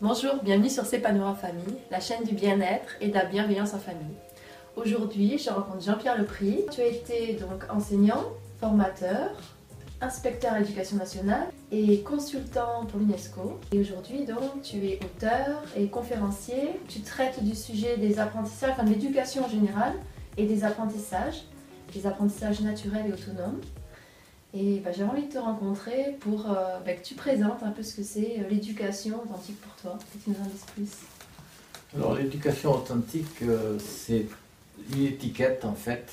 Bonjour, bienvenue sur S'épanouir en famille, la chaîne du bien-être et de la bienveillance en famille. Aujourd'hui, je rencontre Jean-Pierre Lepris. Tu as été donc enseignant, formateur, inspecteur à l'éducation nationale et consultant pour l'UNESCO. Et aujourd'hui, donc, tu es auteur et conférencier. Tu traites du sujet des apprentissages, enfin de l'éducation en général et des apprentissages, des apprentissages naturels et autonomes. Et bah, j'ai envie de te rencontrer pour euh, bah, que tu présentes un peu ce que c'est euh, l'éducation authentique pour toi, que tu nous en dises plus. Alors l'éducation authentique, euh, c'est une étiquette en fait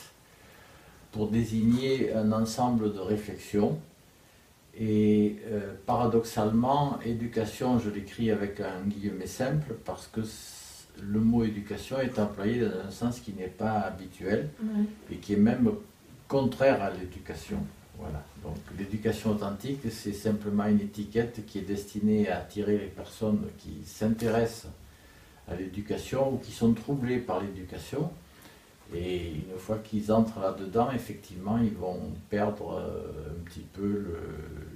pour désigner un ensemble de réflexions. Et paradoxalement, éducation, je l'écris avec un guillemet simple parce que le mot éducation est employé dans un sens qui n'est pas habituel et qui est même contraire à l'éducation. Voilà. Donc l'éducation authentique, c'est simplement une étiquette qui est destinée à attirer les personnes qui s'intéressent à l'éducation ou qui sont troublées par l'éducation. Et une fois qu'ils entrent là-dedans, effectivement, ils vont perdre euh, un petit peu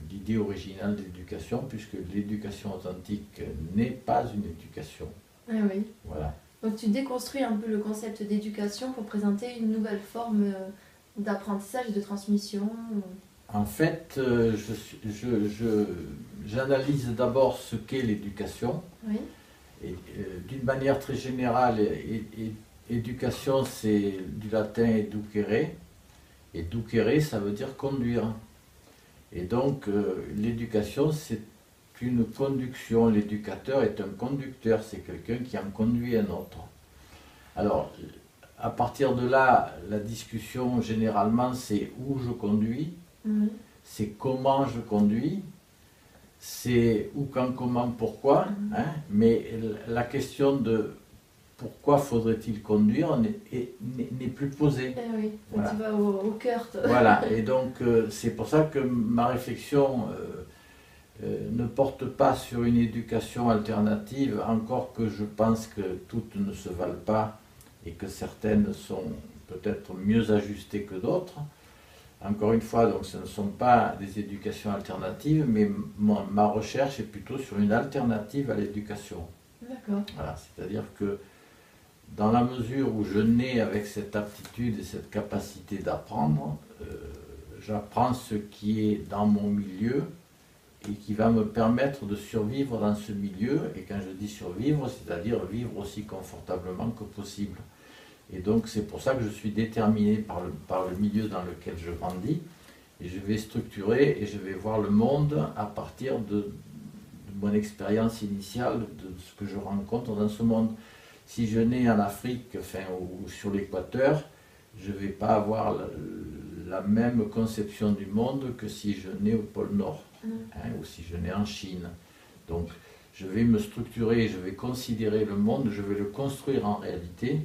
l'idée originale de l'éducation, puisque l'éducation authentique n'est pas une éducation. Ah oui. Voilà. Donc tu déconstruis un peu le concept d'éducation pour présenter une nouvelle forme euh, d'apprentissage et de transmission En fait, euh, j'analyse je, d'abord ce qu'est l'éducation. Oui. Et euh, d'une manière très générale, éducation, c'est du latin educere. Et ducere, ça veut dire conduire. Et donc, euh, l'éducation, c'est une conduction. L'éducateur est un conducteur, c'est quelqu'un qui en conduit un autre. Alors, à partir de là, la discussion généralement c'est où je conduis, mhm. c'est comment je conduis, c'est où, quand, comment, pourquoi. Mhm. Hein, mais la question de pourquoi faudrait-il conduire n'est plus posée. Eh oui, tu vas au, cœur. Voilà, et donc euh, c'est pour ça que ma réflexion euh, euh, ne porte pas sur une éducation alternative, encore que je pense que toutes ne se valent pas et que certaines sont peut-être mieux ajustées que d'autres. Encore une fois, donc ce ne sont pas des éducations alternatives, mais ma, recherche est plutôt sur une alternative à l'éducation. D'accord. Voilà, c'est-à-dire que dans la mesure où je nais avec cette aptitude et cette capacité d'apprendre, euh, j'apprends ce qui est dans mon milieu et qui va me permettre de survivre dans ce milieu. Et quand je dis survivre, c'est-à-dire vivre aussi confortablement que possible. Et donc c'est pour ça que je suis déterminé par le, milieu dans lequel je grandis. Et je vais structurer et je vais voir le monde à partir de, mon expérience initiale, de ce que je rencontre dans ce monde. Si je nais en Afrique enfin, ou, sur l'équateur, je ne vais pas avoir la, même conception du monde que si je nais au pôle Nord. Hein, ou si je nais en Chine. Donc je vais me structurer, je vais considérer le monde, je vais le construire en réalité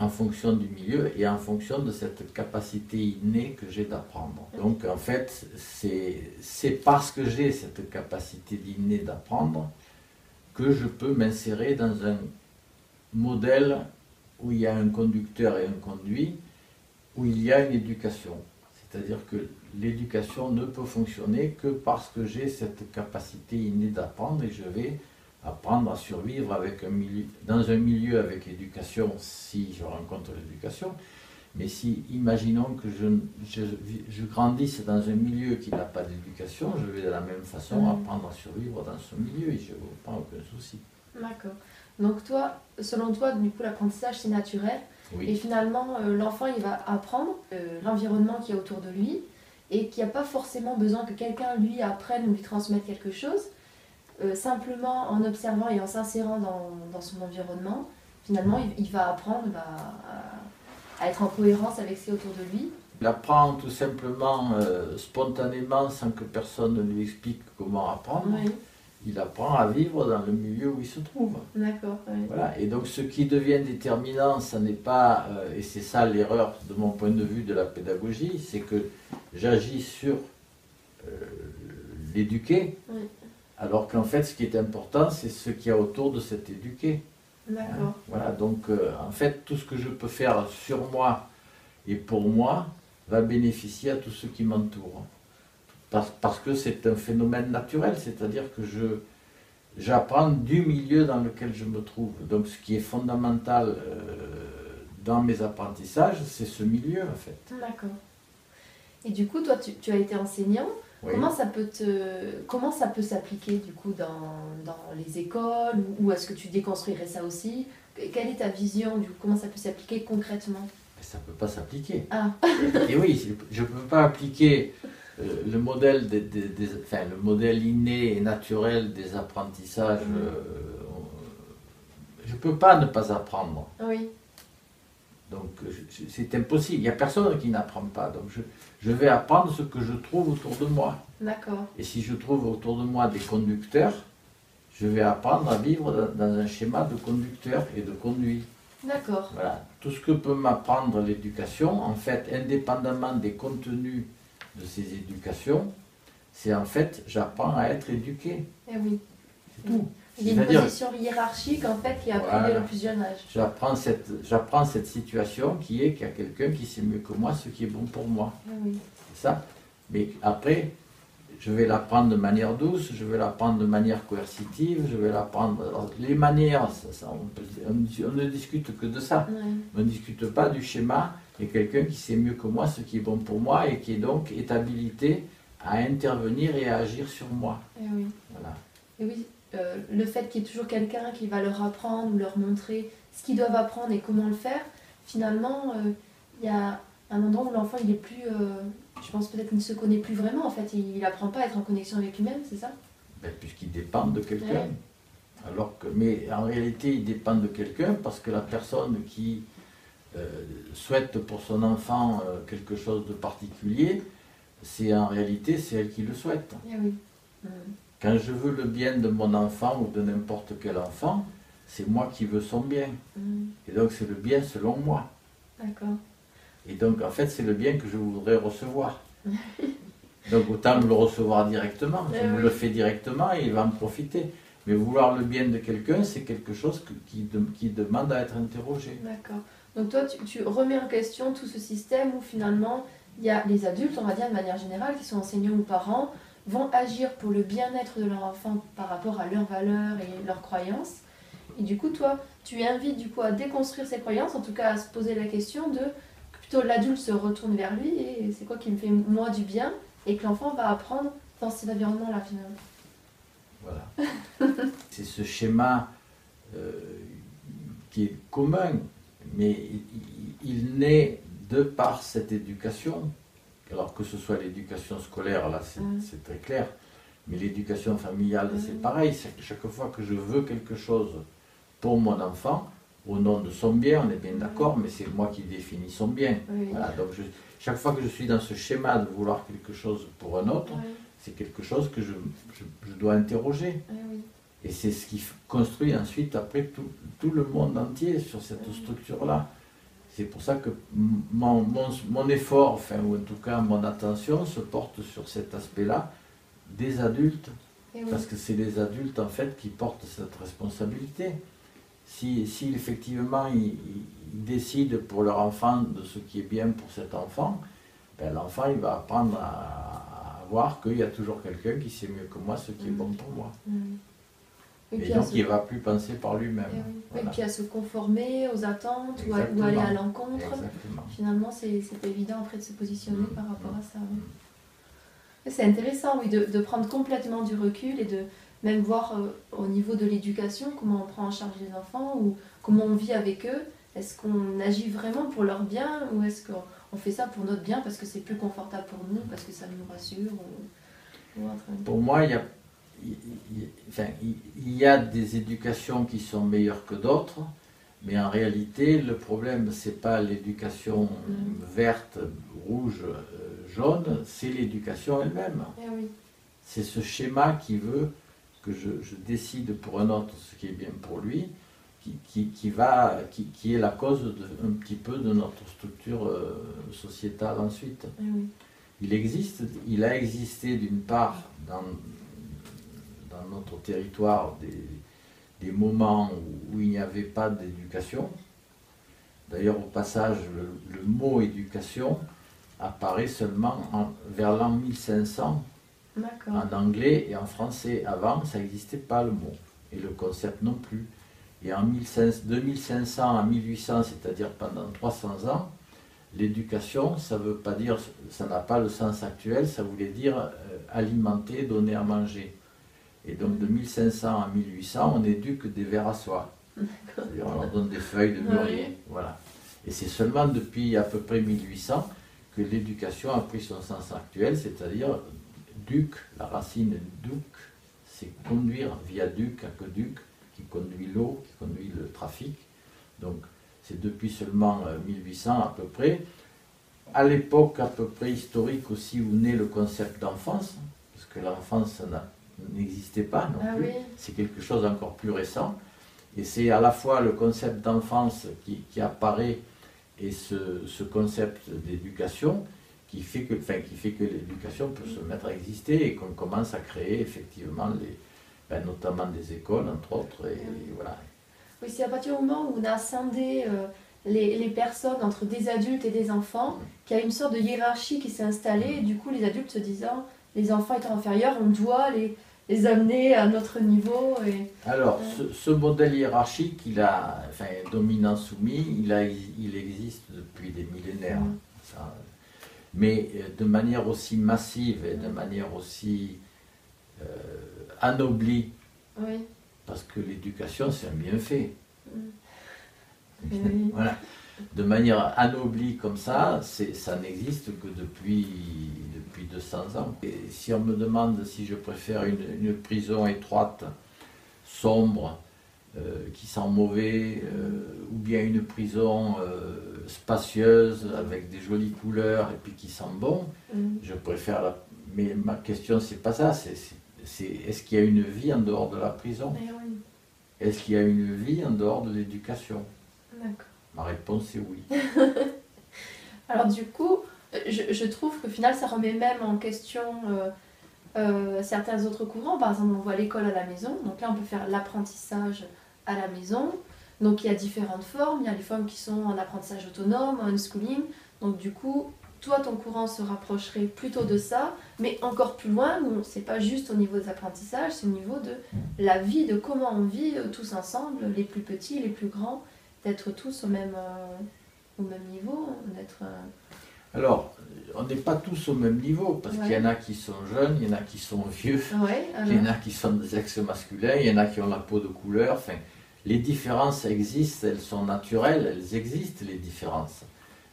en fonction du milieu et en fonction de cette capacité innée que j'ai d'apprendre. Donc en fait, c'est parce que j'ai cette capacité innée d'apprendre que je peux m'insérer dans un modèle où il y a un conducteur et un conduit, où il y a une éducation. C'est-à-dire que l'éducation ne peut fonctionner que parce que j'ai cette capacité innée d'apprendre et je vais apprendre à survivre avec un milieu, dans un milieu avec l'éducation si je rencontre l'éducation. Mais si, imaginons que je, je, grandisse dans un milieu qui n'a pas d'éducation, je vais de la même façon mm. apprendre à survivre dans ce milieu et je n'ai pas aucun souci. D'accord. Donc toi, selon toi, du coup, l'apprentissage, c'est naturel. Et finalement, euh, l'enfant, il va apprendre euh, l'environnement qui est autour de lui et qui n'a pas forcément besoin que quelqu'un lui apprenne ou lui transmette quelque chose. Euh, simplement en observant et en s'insérant dans, son environnement, finalement, il, va apprendre bah, à, être en cohérence avec ce qui est autour de lui. Il apprend tout simplement euh, spontanément sans que personne ne lui explique comment apprendre. Il apprend à vivre dans le milieu où il se trouve. D'accord. Voilà. Et donc ce qui devient déterminant, ce n'est pas, euh, et c'est ça l'erreur de mon point de vue de la pédagogie, c'est que j'agis sur l'éduquer, alors qu'en fait, ce qui est important, c'est ce qu'il y a autour de cet éduqué. D'accord. voilà, donc euh, en fait, tout ce que je peux faire sur moi et pour moi va bénéficier à tous ceux qui m'entourent. Parce, parce, que c'est un phénomène naturel, c'est-à-dire que je, j'apprends du milieu dans lequel je me trouve. Donc ce qui est fondamental euh, dans mes apprentissages, c'est ce milieu en fait. D'accord. Et du coup, toi, tu, tu as été enseignant. Oui. Comment ça peut te, comment ça peut s'appliquer du coup dans, dans les écoles ou, ou est-ce que tu déconstruirais ça aussi? Quelle est ta vision du Comment ça peut s'appliquer concrètement? Ça ne peut pas s'appliquer. Ah, Et oui, je ne peux pas appliquer le modèle, des, des- des- enfin, le modèle inné et naturel des apprentissages. Mhm. euh, je ne peux pas ne pas apprendre. oui, Donc c'est impossible. Il n'y a personne qui n'apprend pas. Donc je, je vais apprendre ce que je trouve autour de moi. d'accord. Et si je trouve autour de moi des conducteurs, je vais apprendre à vivre dans, dans un schéma de conducteur et de conduit. D'accord. Voilà. Tout ce que peut m'apprendre l'éducation, en fait, indépendamment des contenus de ces éducations, c'est en fait, j'apprends à être éduqué. Eh oui. C'est tout. Il y a une position hiérarchique en fait qui est appris Voilà. dès le plus jeune âge. J'apprends cette, j'apprends cette situation qui est qu'il y a quelqu'un qui sait mieux que moi ce qui est bon pour moi. Eh oui. C'est ça. Mais après, je vais l'apprendre de manière douce, je vais l'apprendre de manière coercitive, je vais l'apprendre. alors, Les manières, ça, ça, on, peut- on- on ne discute que de ça. Ouais. On ne discute pas du schéma et quelqu'un qui sait mieux que moi ce qui est bon pour moi et qui est donc est habilité à intervenir et à agir sur moi. Eh oui. Voilà. Et oui, euh, le fait qu'il y ait toujours quelqu'un qui va leur apprendre ou leur montrer ce qu'ils doivent apprendre et comment le faire, finalement, euh, il y a un endroit où l'enfant il est plus, euh, je pense peut-être qu'il ne se connaît plus vraiment en fait, il n'apprend pas à être en connexion avec lui-même, c'est ça? Ben, Puisqu'il dépend de quelqu'un. Ouais. Alors que, mais en réalité, il dépend de quelqu'un parce que la personne qui euh, souhaite pour son enfant euh, quelque chose de particulier, c'est en réalité c'est elle qui le souhaite. Eh oui. Quand je veux le bien de mon enfant ou de n'importe quel enfant, c'est moi qui veux son bien. Mm. Et donc c'est le bien selon moi. D'accord. Et donc en fait c'est le bien que je voudrais recevoir. Donc autant me le recevoir directement. Je Eh me oui. le fais directement et il va en profiter. Mais vouloir le bien de quelqu'un, c'est quelque chose que- qui, de- qui demande à être interrogé. D'accord. Donc toi, tu, remets en question tout ce système où finalement, il y a les adultes, on va dire de manière générale, qui sont enseignants ou parents, vont agir pour le bien-être de leur enfant par rapport à leurs valeurs et leurs croyances. Et du coup, toi, tu invites du coup à déconstruire ses croyances, en tout cas à se poser la question de plutôt l'adulte se retourne vers lui et c'est quoi qui me fait moi du bien et que l'enfant va apprendre dans cet environnement-là finalement. Voilà. c'est ce schéma euh, qui est commun, mais il, naît de par cette éducation. Alors que ce soit l'éducation scolaire, là c'est Mm. c'est très clair, mais l'éducation familiale c'est pareil. C'est que chaque fois que je veux quelque chose pour mon enfant, au nom de son bien, on est bien d'accord, mais c'est moi qui définis son bien. Oui. Voilà, donc je- chaque fois que je suis dans ce schéma de vouloir quelque chose pour un autre, c'est quelque chose que je, je- je dois interroger. oui. Et c'est ce qui construit ensuite après tout, tout le monde entier sur cette structure-là. C'est pour ça que mon, mon, mon effort, enfin, ou en tout cas mon attention, se porte sur cet aspect-là des adultes, oui. parce que c'est les adultes en fait qui portent cette responsabilité. Si, si effectivement ils, décident pour leur enfant de ce qui est bien pour cet enfant, ben, l'enfant il va apprendre à, à voir qu'il y a toujours quelqu'un qui sait mieux que moi ce qui est bon pour moi. Mm. Et Et puis à donc se- il ne va plus penser par lui-même. Et, oui. Voilà. Et puis à se conformer aux attentes ou, à- ou Exactement. aller à l'encontre. Finalement, c'est évident après de se positionner Mm. par rapport à ça. oui. Et C'est intéressant, oui, de, de prendre complètement du recul et de même voir euh, au niveau de l'éducation comment on prend en charge les enfants ou comment on vit avec eux. Est-ce qu'on agit vraiment pour leur bien ou est-ce qu'on on fait ça pour notre bien parce que c'est plus confortable pour nous, parce que ça nous rassure ou. Pour moi, il y, a, il, il- enfin, il- il y a des éducations qui sont meilleures que d'autres, mais en réalité, le problème, ce n'est pas l'éducation Mm. verte, rouge, euh, jaune, c'est l'éducation elle-même. Eh oui, C'est ce schéma qui veut que je, je décide pour un autre ce qui est bien pour lui, qui, qui, qui va, qui, qui est la cause de, un petit peu de notre structure euh, sociétale ensuite. eh oui. Il existe, il a existé d'une part dans, dans notre territoire des, des moments où, où il n'y avait pas d'éducation. D'ailleurs, au passage, le, le mot éducation apparaît seulement en- vers l'an 1500 D'accord. en anglais et en français. Avant, ça n'existait pas le mot, et le concept non plus. Et en 1500 2500 à 1800, c'est-à-dire pendant 300 ans, l'éducation, ça veut pas dire, ça n'a pas le sens actuel, ça voulait dire euh, alimenter, donner à manger. Et donc de 1500 à 1800, on éduque des vers à soie. C'est-à-dire on leur donne des feuilles de mûrier. Oui. Voilà. Et c'est seulement depuis à peu près 1800 que l'éducation a pris son sens actuel, c'est-à-dire duc, la racine duc, c'est conduire, viaduc, aqueduc, qui conduit l'eau, qui conduit le trafic. Donc c'est depuis seulement euh, 1800 à peu près. À l'époque à peu près historique aussi où naît le concept d'enfance, parce que l'enfance n'a- n'existait pas non Ah plus. oui. C'est quelque chose d'encore plus récent. Et c'est à la fois le concept d'enfance qui, qui apparaît et ce, ce concept d'éducation qui fait que, enfin, qui fait que l'éducation peut se mettre à exister et qu'on commence à créer effectivement les, ben, notamment des écoles entre autres. Et, voilà. Oui, c'est à partir du moment où on a scindé euh, les, les personnes entre des adultes et des enfants qu'il y a une sorte de hiérarchie qui s'est installée. Et du coup, les adultes se disant, les enfants étant inférieurs, on doit les, les amener à notre niveau. Et... Alors, ce, ce modèle hiérarchique, il a, enfin, dominant-soumis, il, a, il existe depuis des millénaires. Mm. Ça, mais euh, de manière aussi massive et de manière aussi euh, anoblie, Oui. parce que l'éducation, c'est un bienfait. Oui. Voilà. De manière anoblie comme ça, ça n'existe que depuis, depuis 200 ans. Et si on me demande si je préfère une, une prison étroite, sombre, euh, qui sent mauvais, euh, ou bien une prison euh, spacieuse avec des jolies couleurs et puis qui sent bon, Mm. je préfère la... Mais ma question, c'est pas ça, c'est, est-ce qu'il y a une vie en dehors de la prison? Eh oui, Est-ce qu'il y a une vie en dehors de l'éducation? D'accord. Ma réponse est oui. Alors du coup, je, trouve que au final, ça remet même en question euh, euh, certains autres courants. Par exemple, on voit l'école à la maison. Donc là, on peut faire l'apprentissage à la maison. Donc il y a différentes formes. Il y a les formes qui sont en apprentissage autonome, en unschooling. Donc du coup, toi, ton courant se rapprocherait plutôt de ça, mais encore plus loin, c'est pas juste au niveau des apprentissages, c'est au niveau de la vie, de comment on vit euh, tous ensemble, les plus petits, les plus grands, d'être tous au même, euh, au même niveau, d'être... euh, Alors, on n'est pas tous au même niveau, parce Ouais. qu'il y en a qui sont jeunes, il y en a qui sont vieux, Ouais, il y en a qui sont des ex-masculins, il y en a qui ont la peau de couleur. Enfin, les différences existent, elles sont naturelles, elles existent, les différences.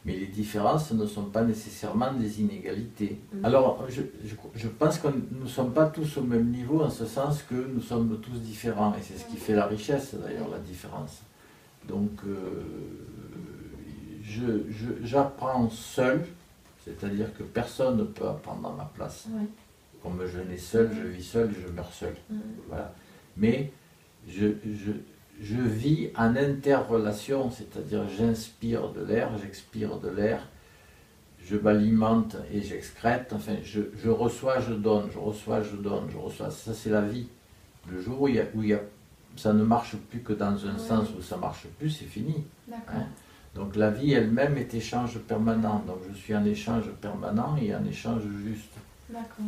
Mais les différences ne sont pas nécessairement des inégalités. Mhm. Alors, je, je- je pense que nous ne sommes pas tous au même niveau, en ce sens que nous sommes tous différents. Et c'est ce qui fait la richesse, d'ailleurs, la différence. Donc, euh, je- je- j'apprends seul, c'est-à-dire que personne ne peut apprendre à ma place. ouais, Comme je nais seul, je vis seul, je meurs seul. Voilà. Mais je, je, je vis en interrelation, c'est-à-dire j'inspire de l'air, j'expire de l'air, je m'alimente et j'excrète, enfin je, je reçois, je donne, je reçois, je donne, je reçois. Ça c'est la vie. Le jour où, il a, où il y a- ça ne marche plus que dans un Ouais. sens où ça marche plus, c'est fini. Hein. Donc la vie elle-même est échange permanent. Donc je suis en échange permanent et en échange juste. D'accord.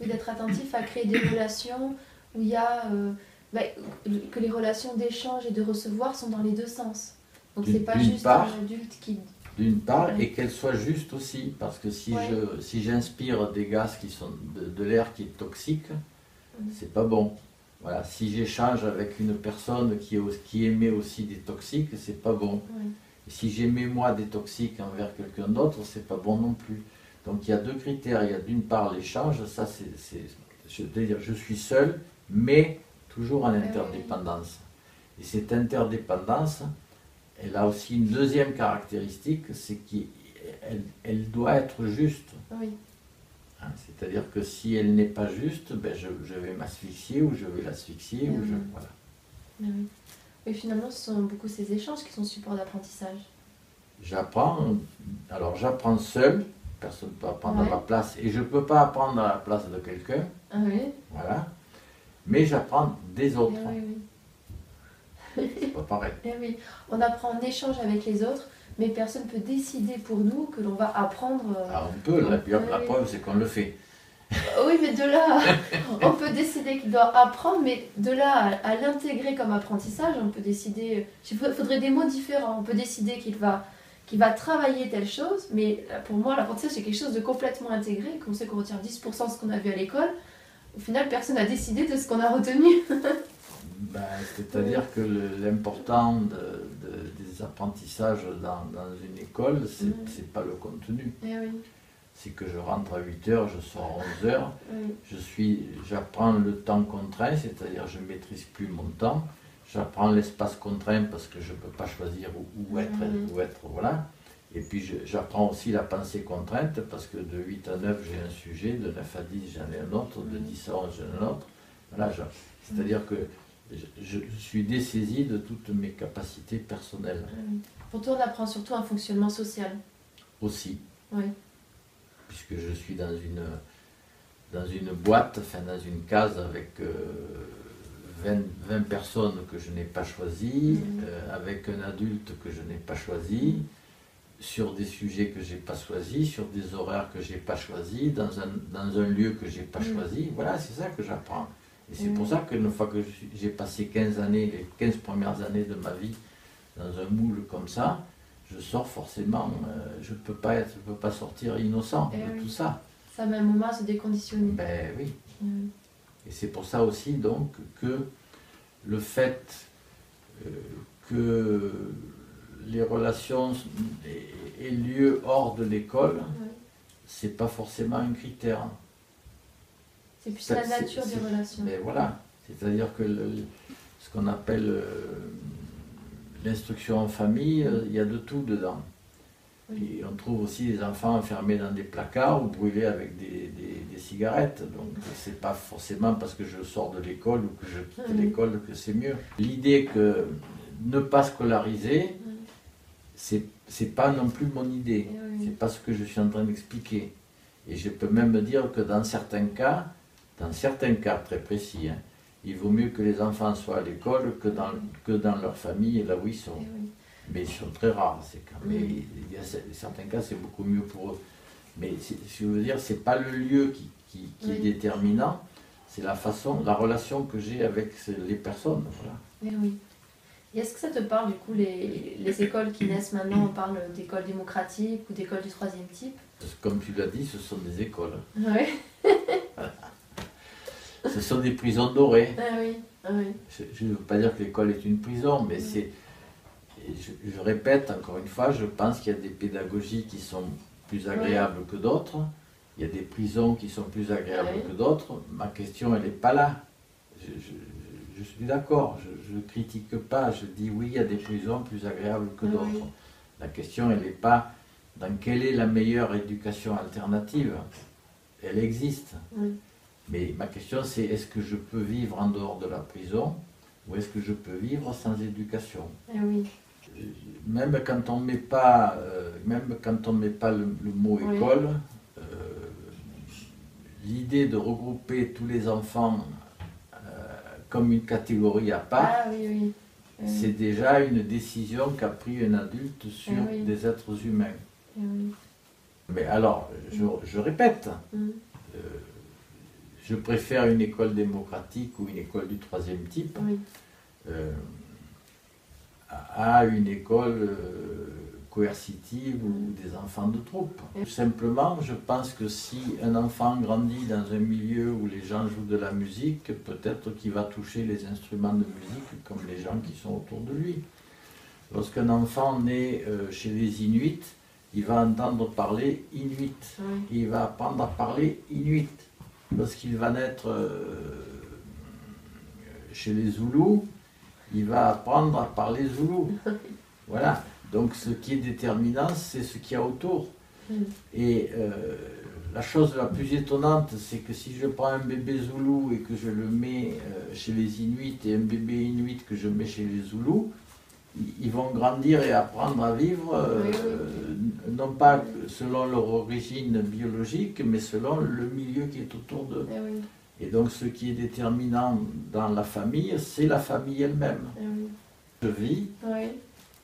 Oui, d'être attentif à créer des relations où il y a euh, bah, que les relations d'échange et de recevoir sont dans les deux sens. Donc c'est pas juste part. un adulte qui. d'une part, Ouais. et qu'elle soit juste aussi, parce que si Ouais. je si j'inspire des gaz qui sont de, de l'air qui est toxique, Mhm. c'est pas bon. Voilà, si j'échange avec une personne qui, qui émet aussi des toxiques, c'est pas bon. Et si j'émets moi des toxiques envers quelqu'un d'autre, c'est pas bon non plus. Donc il y a deux critères. Il y a d'une part l'échange, ça c'est, je veux dire, je suis seul, mais toujours en oui. interdépendance. Et cette interdépendance, elle a aussi une deuxième caractéristique, c'est qu'elle elle doit être juste. Oui, Hein, C'est-à-dire que si elle n'est pas juste, ben je, je vais m'asphyxier ou je vais l'asphyxier. ou je, voilà. Et finalement, ce sont beaucoup ces échanges qui sont support d'apprentissage. J'apprends, alors j'apprends seul, personne ne peut apprendre Ouais. à ma place, et je ne peux pas apprendre à la place de quelqu'un, Ah oui, voilà, mais j'apprends des eh autres, oui, oui. c'est pas pareil. Oui. On apprend en échange avec les autres, mais personne ne peut décider pour nous que l'on va apprendre. euh, Alors on peut, la, preuve c'est qu'on le fait. Oui, mais de là, on peut décider qu'il doit apprendre, mais de là à, l'intégrer comme apprentissage, on peut décider. Il faudrait des mots différents. On peut décider qu'il va, qu'il va travailler telle chose, mais pour moi, l'apprentissage, c'est quelque chose de complètement intégré. Qu'on sait qu'on retient 10% de ce qu'on a vu à l'école. Au final, personne n'a décidé de ce qu'on a retenu. Ben, c'est-à-dire que l'important des apprentissages dans, une école, c'est n'est mm. pas le contenu. Eh c'est que je rentre à 8 heures, je sors à 11 heures, je suis, j'apprends le temps contraint, c'est-à-dire je ne maîtrise plus mon temps, j'apprends l'espace contraint parce que je ne peux pas choisir où, être, mm. où être, voilà. Et puis j'apprends aussi la pensée contrainte parce que de 8 à 9 j'ai un sujet, de 9 à 10 j'en ai un autre, de 10 à 11 j'en ai un autre. Voilà, c'est-à-dire que je, suis dessaisi de toutes mes capacités personnelles. Pour toi, on apprend surtout un fonctionnement social. Aussi. Oui. Puisque je suis dans une, dans une boîte, enfin dans une case avec 20, euh, 20, personnes que je n'ai pas choisies, euh, avec un adulte que je n'ai pas choisi, sur des sujets que je n'ai pas choisis, sur des horaires que je n'ai pas choisis, dans un, dans un lieu que je n'ai pas choisi. Voilà, c'est ça que j'apprends. Et c'est pour ça qu'une fois que j'ai passé 15 années, les 15 premières années de ma vie dans un moule comme ça, je sors forcément, euh, je ne peux, pas être, peux pas sortir innocent eh de tout ça. Ça met un moment à se déconditionner. Ben oui. Et c'est pour ça aussi donc que le fait euh, que les relations aient lieu hors de l'école, ce c'est pas forcément un critère. C'est plus la nature des relations. Mais voilà, c'est-à-dire que ce qu'on appelle euh, l'instruction en famille, euh, il y a de tout dedans. Et on trouve aussi des enfants enfermés dans des placards ou brûlés avec des, cigarettes. Donc c'est pas forcément parce que je sors de l'école ou que je quitte l'école que c'est mieux. L'idée que ne pas scolariser, c'est c'est pas non plus mon idée. C'est pas ce que je suis en train d'expliquer. Et je peux même dire que dans certains cas, dans certains cas très précis, hein, il vaut mieux que les enfants soient à l'école que dans, que dans leur famille, là où ils sont. Eh mais ils sont très rares, ces cas. Mais il y a certains cas, c'est beaucoup mieux pour eux. Mais je veux dire, c'est pas le lieu qui, qui, est déterminant, c'est la façon, la relation que j'ai avec les personnes. Voilà. Eh oui. Et est-ce que ça te parle, du coup, les, les écoles qui naissent maintenant, on parle d'écoles démocratiques ou d'écoles du troisième type? Comme tu l'as dit, ce sont des écoles. Oui. ce sont des prisons dorées. Ah oui, ah oui. Je ne veux pas dire que l'école est une prison, mais c'est. Je, répète encore une fois, je pense qu'il y a des pédagogies qui sont plus agréables que d'autres. Il y a des prisons qui sont plus agréables que d'autres. Ma question, elle n'est pas là. Je, suis d'accord, je ne critique pas. Je dis oui, il y a des prisons plus agréables que d'autres. La question, elle n'est pas dans quelle est la meilleure éducation alternative. Elle existe. Mais ma question c'est est-ce que je peux vivre en dehors de la prison ou est-ce que je peux vivre sans éducation? Eh oui. Même quand on met pas, euh, même quand on met pas le, mot école, euh, l'idée de regrouper tous les enfants euh, comme une catégorie à part, ah eh c'est déjà une décision qu'a pris un adulte sur eh des êtres humains. Mais alors, je, répète. Mm je préfère une école démocratique ou une école du troisième type euh, à une école euh, coercitive ou des enfants de troupe. Tout simplement, je pense que si un enfant grandit dans un milieu où les gens jouent de la musique, peut-être qu'il va toucher les instruments de musique comme les gens qui sont autour de lui. Lorsqu'un enfant naît euh, chez les Inuits, il va entendre parler Inuit. Il va apprendre à parler Inuit lorsqu'il va naître euh, chez les Zoulous, il va apprendre à parler Zoulou. Voilà. Donc ce qui est déterminant, c'est ce qu'il y a autour. Mm. Et euh, la chose la plus étonnante, c'est que si je prends un bébé Zoulou et que je le mets euh, chez les Inuits et un bébé Inuit que je mets chez les Zoulous, ils vont grandir et apprendre à vivre, euh, non pas selon leur origine biologique, mais selon le milieu qui est autour d'eux. Eh et donc ce qui est déterminant dans la famille, c'est la famille elle-même. Eh je vis,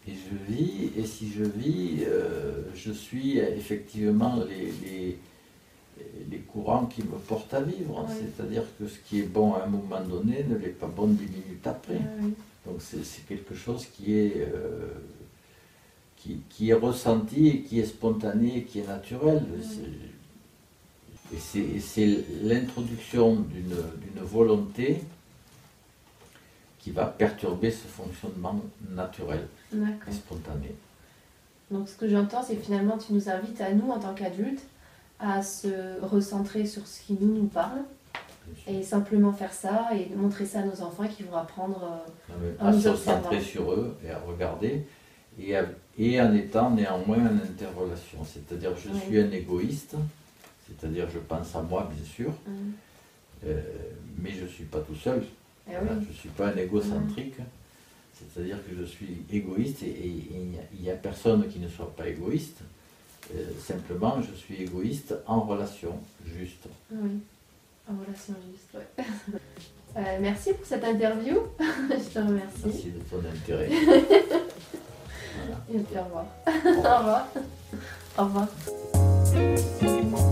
et je vis, et si je vis, euh, je suis effectivement les, les, courants qui me portent à vivre. C'est-à-dire que ce qui est bon à un moment donné ne l'est pas bon dix minutes après. Donc c'est quelque chose qui est, euh, qui, qui est ressenti, et qui est spontané, et qui est naturel. Et c'est- l'introduction d'une volonté qui va perturber ce fonctionnement naturel et spontané. Donc ce que j'entends, c'est que finalement tu nous invites à nous en tant qu'adultes à se recentrer sur ce qui nous nous parle. Et simplement faire ça et montrer ça à nos enfants qui vont apprendre. euh, Non, à nous se centrer sur eux et à regarder, et, à- et en étant néanmoins en interrelation. C'est-à-dire je Oui. suis un égoïste, c'est-à-dire je pense à moi bien sûr, euh, mais je ne suis pas tout seul. Eh Voilà, oui. Je ne suis pas un égocentrique, c'est-à-dire que je suis égoïste et, et- et il n'y a- il n'y a, personne qui ne soit pas égoïste. Euh, simplement, je suis égoïste en relation juste. Juste, ouais. Euh, merci pour cette interview. Je te remercie. Merci de ton intérêt. Voilà. Et puis au revoir. au revoir. Au revoir.